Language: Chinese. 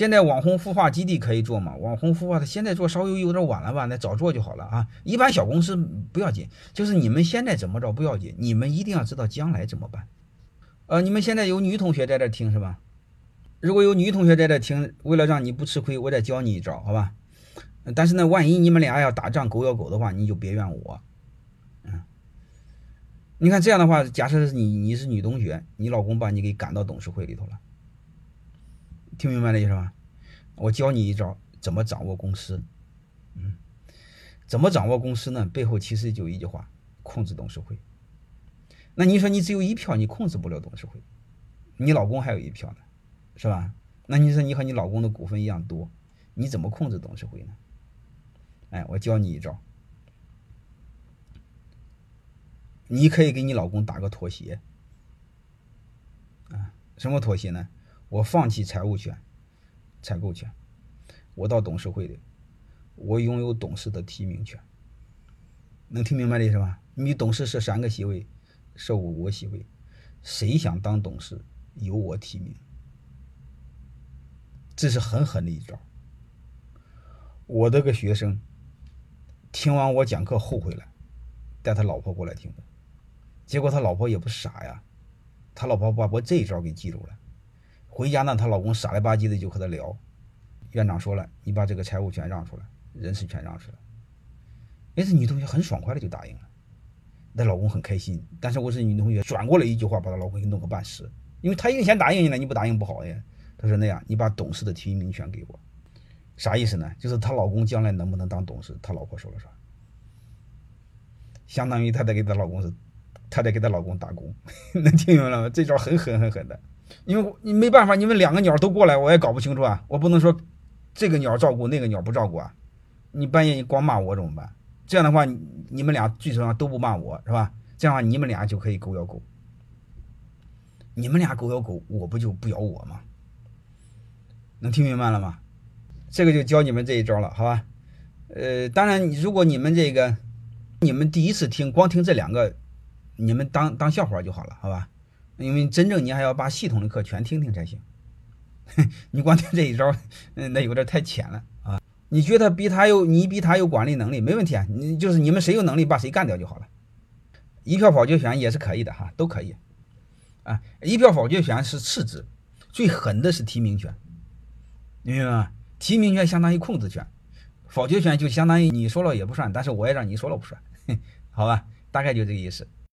现在网红孵化基地可以做吗？网红孵化的现在做稍微有点晚了吧？那早做就好了啊！一般小公司不要紧，就是你们现在怎么着不要紧，你们一定要知道将来怎么办。呃，你们现在有女同学在这听是吧？如果有女同学在这听，为了让你不吃亏，我再教你一招，好吧？但是呢，万一你们俩要打仗狗咬狗的话，你就别怨我。嗯，你看这样的话，假设是你你是女同学，你老公把你给赶到董事会里头了。听明白了意思吧？我教你一招，怎么掌握公司。嗯，怎么掌握公司呢？背后其实就一句话：控制董事会。那你说你只有一票，你控制不了董事会。你老公还有一票呢，是吧？那你说你和你老公的股份一样多，你怎么控制董事会呢？哎，我教你一招，你可以给你老公打个妥协。啊，什么妥协呢？我放弃财务权、采购权，我到董事会里，我拥有董事的提名权。能听明白的意思吧？你董事是三个席位，设五个席位，谁想当董事，由我提名。这是狠狠的一招。我的个学生，听完我讲课后悔了，带他老婆过来听的，结果他老婆也不傻呀，他老婆把我这一招给记住了。回家呢，她老公傻了吧唧的就和她聊。院长说了，你把这个财务权让出来，人事权让出来。哎，这女同学很爽快的就答应了，她老公很开心。但是我是女同学，转过来一句话，把她老公给弄个半死。因为她已经先答应你了，你不答应不好呀。她说那样，你把董事的提名权给我，啥意思呢？就是她老公将来能不能当董事，她老婆说了算。相当于她在给她老公是，她在给她老公打工，能听明白了吗？这招很狠很狠的。因为你没办法，你们两个鸟都过来，我也搞不清楚啊。我不能说这个鸟照顾那个鸟不照顾啊。你半夜你光骂我怎么办？这样的话，你们俩最起码都不骂我是吧？这样的话，你们俩就可以狗咬狗。你们俩狗咬狗，我不就不咬我吗？能听明白了吗？这个就教你们这一招了，好吧？呃，当然，如果你们这个你们第一次听，光听这两个，你们当当笑话就好了，好吧？因为真正你还要把系统的课全听听才行，你光听这一招，嗯，那有点太浅了啊！你觉得比他有，你比他有管理能力，没问题啊！你就是你们谁有能力把谁干掉就好了。一票否决权也是可以的哈，都可以啊。一票否决权是次之，最狠的是提名权，明白吗？提名权相当于控制权，否决权就相当于你说了也不算，但是我也让你说了不算，好吧？大概就这个意思。